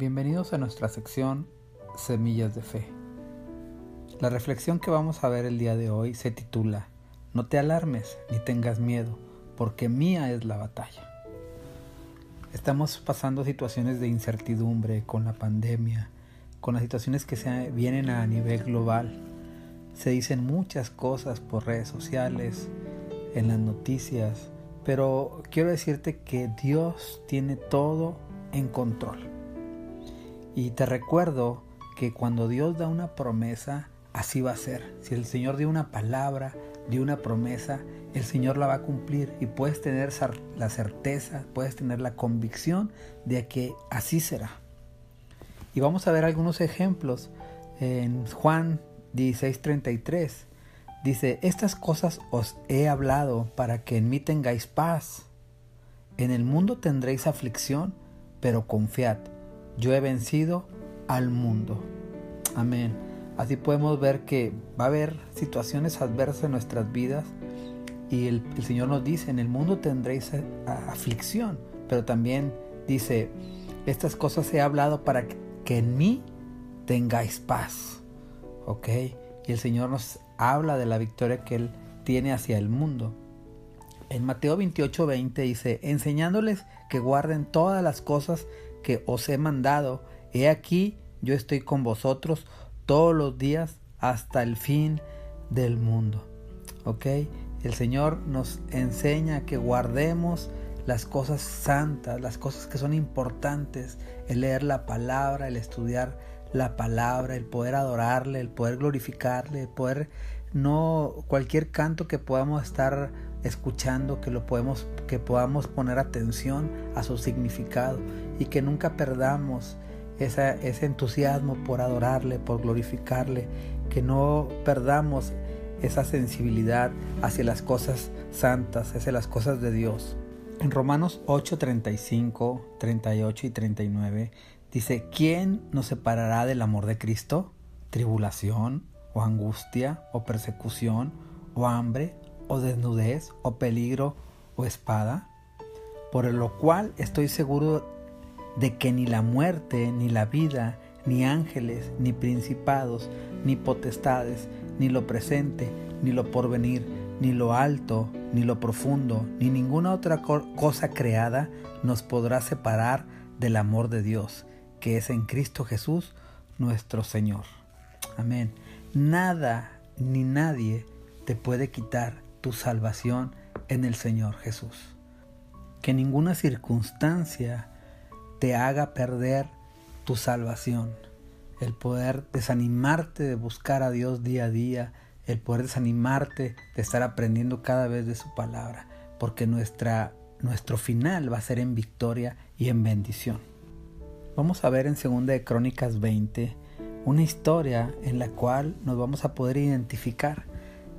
Bienvenidos a nuestra sección Semillas de Fe. La reflexión que vamos a ver el día de hoy se titula No te alarmes ni tengas miedo, porque mía es la batalla. Estamos pasando situaciones de incertidumbre con la pandemia, con las situaciones que se vienen a nivel global. Se dicen muchas cosas por redes sociales, en las noticias, pero quiero decirte que Dios tiene todo en control. Y te recuerdo que cuando Dios da una promesa, así va a ser. Si el Señor dio una palabra, dio una promesa, el Señor la va a cumplir y puedes tener la certeza, puedes tener la convicción de que así será. Y vamos a ver algunos ejemplos. En Juan 16:33 dice, estas cosas os he hablado para que en mí tengáis paz. En el mundo tendréis aflicción, pero confiad yo he vencido al mundo. Amén. Así podemos ver que va a haber situaciones adversas en nuestras vidas y el, Señor nos dice, en el mundo tendréis aflicción, pero también dice, estas cosas he hablado para que en mí tengáis paz. ¿Ok? Y el Señor nos habla de la victoria que Él tiene hacia el mundo. En Mateo 28, 20 dice, enseñándoles que guarden todas las cosas que os he mandado. He aquí, yo estoy con vosotros todos los días hasta el fin del mundo. ¿Ok? El Señor nos enseña que guardemos las cosas santas, las cosas que son importantes, el leer la palabra, el estudiar la palabra, el poder adorarle, el poder glorificarle, el poder no cualquier canto que podamos estar escuchando, que lo podemos, que podamos poner atención a su significado y que nunca perdamos ese entusiasmo por adorarle, por glorificarle, que no perdamos esa sensibilidad hacia las cosas santas, hacia las cosas de Dios. En Romanos 8, 35, 38 y 39 dice, ¿quién nos separará del amor de Cristo? ¿Tribulación o angustia o persecución o hambre o desnudez, o peligro, o espada, por lo cual estoy seguro de que ni la muerte, ni la vida, ni ángeles, ni principados, ni potestades, ni lo presente, ni lo porvenir, ni lo alto, ni lo profundo, ni ninguna otra cosa creada nos podrá separar del amor de Dios, que es en Cristo Jesús nuestro Señor. Amén. Nada ni nadie te puede quitar tu salvación en el Señor Jesús. Que ninguna circunstancia te haga perder tu salvación. El poder desanimarte de buscar a Dios día a día, el poder desanimarte de estar aprendiendo cada vez de su palabra, porque nuestra, nuestro final va a ser en victoria y en bendición. Vamos a ver en 2 de Crónicas 20 una historia en la cual nos vamos a poder identificar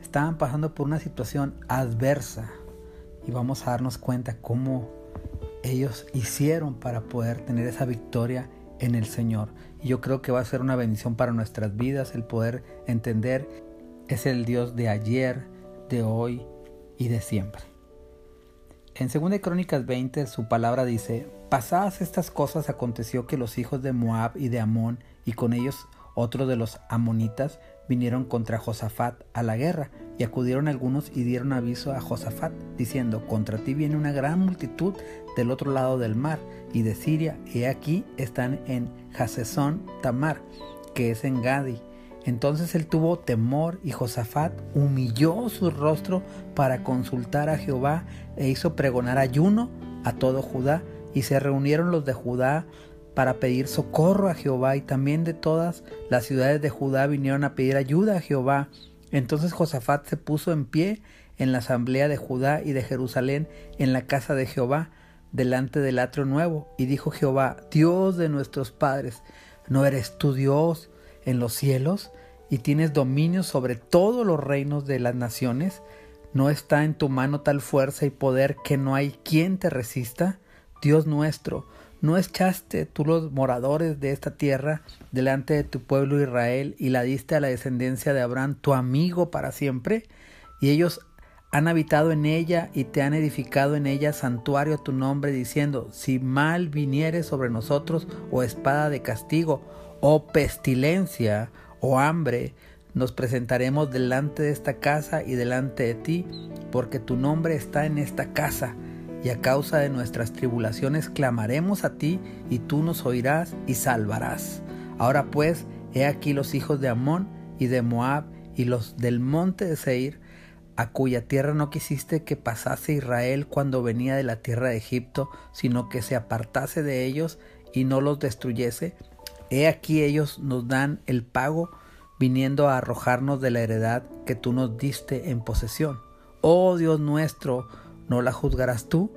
estaban pasando por una situación adversa y vamos a darnos cuenta cómo ellos hicieron para poder tener esa victoria en el Señor. Y yo creo que va a ser una bendición para nuestras vidas el poder entender es el Dios de ayer, de hoy y de siempre. En 2 Crónicas 20 su palabra dice, pasadas estas cosas aconteció que los hijos de Moab y de Amón y con ellos otros de los amonitas vinieron contra Josafat a la guerra, y acudieron algunos y dieron aviso a Josafat, diciendo, contra ti viene una gran multitud del otro lado del mar, y de Siria, y aquí están en Hasesón Tamar, que es en Gadi. Entonces él tuvo temor y Josafat humilló su rostro para consultar a Jehová e hizo pregonar ayuno a todo Judá, y se reunieron los de Judá para pedir socorro a Jehová y también de todas las ciudades de Judá vinieron a pedir ayuda a Jehová. Entonces Josafat se puso en pie en la asamblea de Judá y de Jerusalén en la casa de Jehová delante del atrio nuevo y dijo Jehová, Dios de nuestros padres, ¿no eres tú Dios en los cielos y tienes dominio sobre todos los reinos de las naciones? ¿No está en tu mano tal fuerza y poder que no hay quien te resista? Dios nuestro, ¿No echaste tú los moradores de esta tierra delante de tu pueblo Israel y la diste a la descendencia de Abraham, tu amigo para siempre? Y ellos han habitado en ella y te han edificado en ella santuario a tu nombre, diciendo, si mal viniere sobre nosotros, o espada de castigo, o pestilencia, o hambre, nos presentaremos delante de esta casa y delante de ti, porque tu nombre está en esta casa, y a causa de nuestras tribulaciones clamaremos a ti, y tú nos oirás y salvarás. Ahora pues, he aquí los hijos de Amón y de Moab y los del monte de Seir, a cuya tierra no quisiste que pasase Israel cuando venía de la tierra de Egipto, sino que se apartase de ellos y no los destruyese. He aquí ellos nos dan el pago, viniendo a arrojarnos de la heredad que tú nos diste en posesión. Oh Dios nuestro, ¿no la juzgarás tú?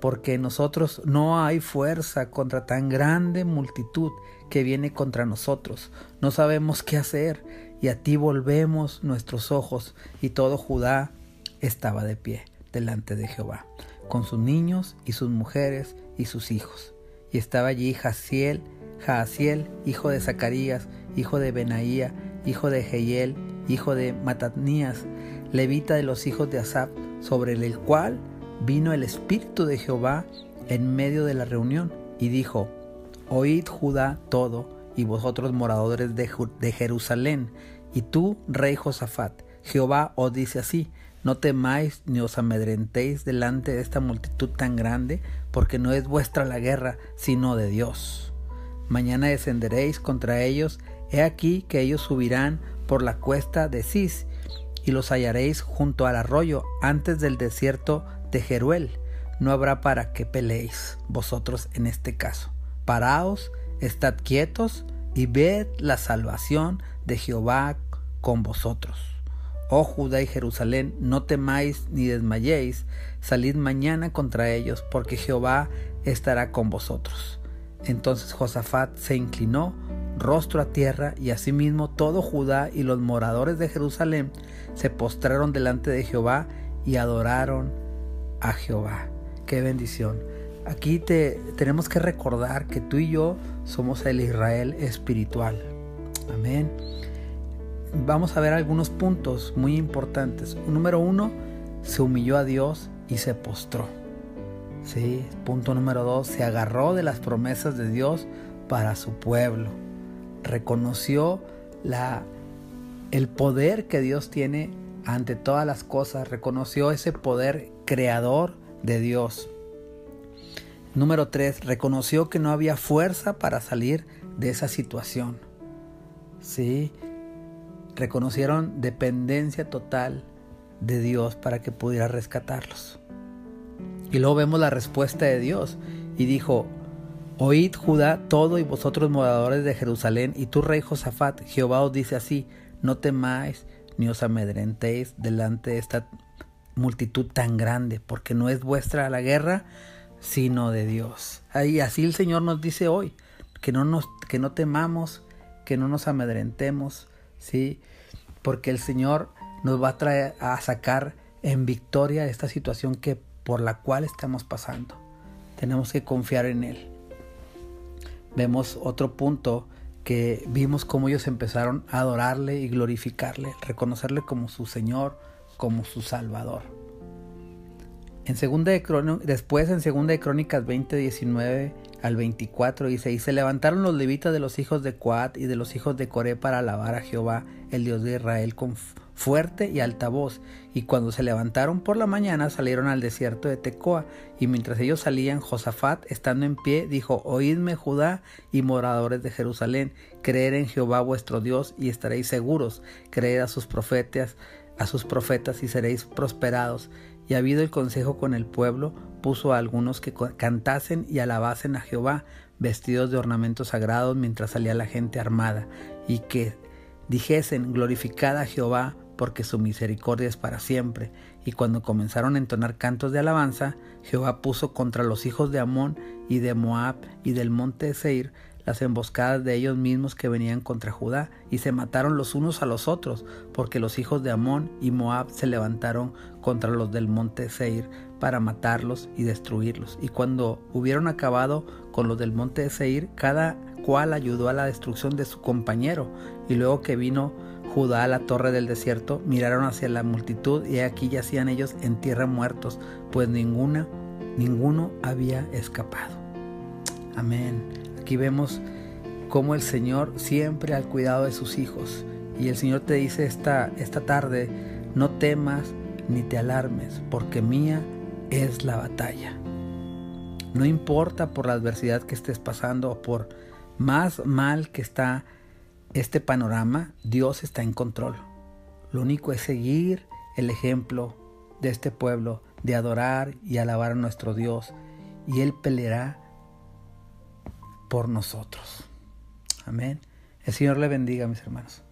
Porque en nosotros no hay fuerza contra tan grande multitud que viene contra nosotros. No sabemos qué hacer y a ti volvemos nuestros ojos. Y todo Judá estaba de pie delante de Jehová, con sus niños y sus mujeres y sus hijos. Y estaba allí Jaciel, Jaasiel, hijo de Zacarías, hijo de Benaía, hijo de Jehiel, hijo de Matanías, levita de los hijos de Asap, sobre el cual vino el Espíritu de Jehová en medio de la reunión, y dijo, Oíd Judá todo, y vosotros moradores de, Jerusalén, y tú, rey Josafat, Jehová os dice así, no temáis ni os amedrentéis delante de esta multitud tan grande, porque no es vuestra la guerra, sino de Dios. Mañana descenderéis contra ellos, he aquí que ellos subirán por la cuesta de Cis, y los hallaréis junto al arroyo, antes del desierto de Jeruel. No habrá para que peleéis vosotros en este caso. Paraos Estad quietos y ved la salvación de Jehová con vosotros. Oh Judá y Jerusalén, no temáis ni desmayéis, salid mañana contra ellos, porque Jehová estará con vosotros. Entonces Josafat se inclinó, rostro a tierra, y asimismo todo Judá y los moradores de Jerusalén se postraron delante de Jehová y adoraron a Jehová. Qué bendición. Aquí te, tenemos que recordar que tú y yo somos el Israel espiritual. Amén. Vamos a ver algunos puntos muy importantes. Número uno, se humilló a Dios y se postró. Sí, punto número dos, se agarró de las promesas de Dios para su pueblo. Reconoció la, el poder que Dios tiene ante todas las cosas. Reconoció ese poder creador de Dios. Número 3. Reconoció que no había fuerza para salir de esa situación. Sí. Reconocieron dependencia total de Dios para que pudiera rescatarlos. Y luego vemos la respuesta de Dios y dijo, Oíd Judá todo y vosotros moradores de Jerusalén y tú rey Josafat, Jehová os dice así, no temáis ni os amedrentéis delante de esta multitud tan grande, porque no es vuestra la guerra, sino de Dios. Y así el Señor nos dice hoy, que no, nos, que no temamos, que no nos amedrentemos, ¿sí? Porque el Señor nos va a traer a sacar en victoria esta situación que por la cual estamos pasando. Tenemos que confiar en Él. Vemos otro punto que vimos cómo ellos empezaron a adorarle y glorificarle, reconocerle como su Señor, como su Salvador. En segunda de después en segunda de Crónicas 20, 19 al 24 dice, y se levantaron los levitas de los hijos de Coat y de los hijos de Coré para alabar a Jehová, el Dios de Israel, con fuerte y alta voz. Y cuando se levantaron por la mañana salieron al desierto de Tecoa, y mientras ellos salían, Josafat, estando en pie, dijo, Oídme Judá y moradores de Jerusalén, creer en Jehová vuestro Dios y estaréis seguros, creed a sus profetas, a sus profetas y seréis prosperados y habido el consejo con el pueblo, puso a algunos que cantasen y alabasen a Jehová, vestidos de ornamentos sagrados mientras salía la gente armada, y que dijesen, glorificada a Jehová, porque su misericordia es para siempre. Y cuando comenzaron a entonar cantos de alabanza, Jehová puso contra los hijos de Amón y de Moab y del monte Seir las emboscadas de ellos mismos que venían contra Judá, y se mataron los unos a los otros, porque los hijos de Amón y Moab se levantaron contra los del monte Seir para matarlos y destruirlos. Y cuando hubieron acabado con los del monte Seir, cada cual ayudó a la destrucción de su compañero. Y luego que vino Judá, la torre del desierto, miraron hacia la multitud y aquí yacían ellos en tierra muertos, pues ninguna, ninguno había escapado. Amén. Aquí vemos cómo el Señor siempre al cuidado de sus hijos. Y el Señor te dice esta, esta tarde, no temas ni te alarmes, porque mía es la batalla. No importa por la adversidad que estés pasando o por más mal que está este panorama, Dios está en control. Lo único es seguir el ejemplo de este pueblo, de adorar y alabar a nuestro Dios, y Él peleará por nosotros. Amén. El Señor le bendiga, mis hermanos.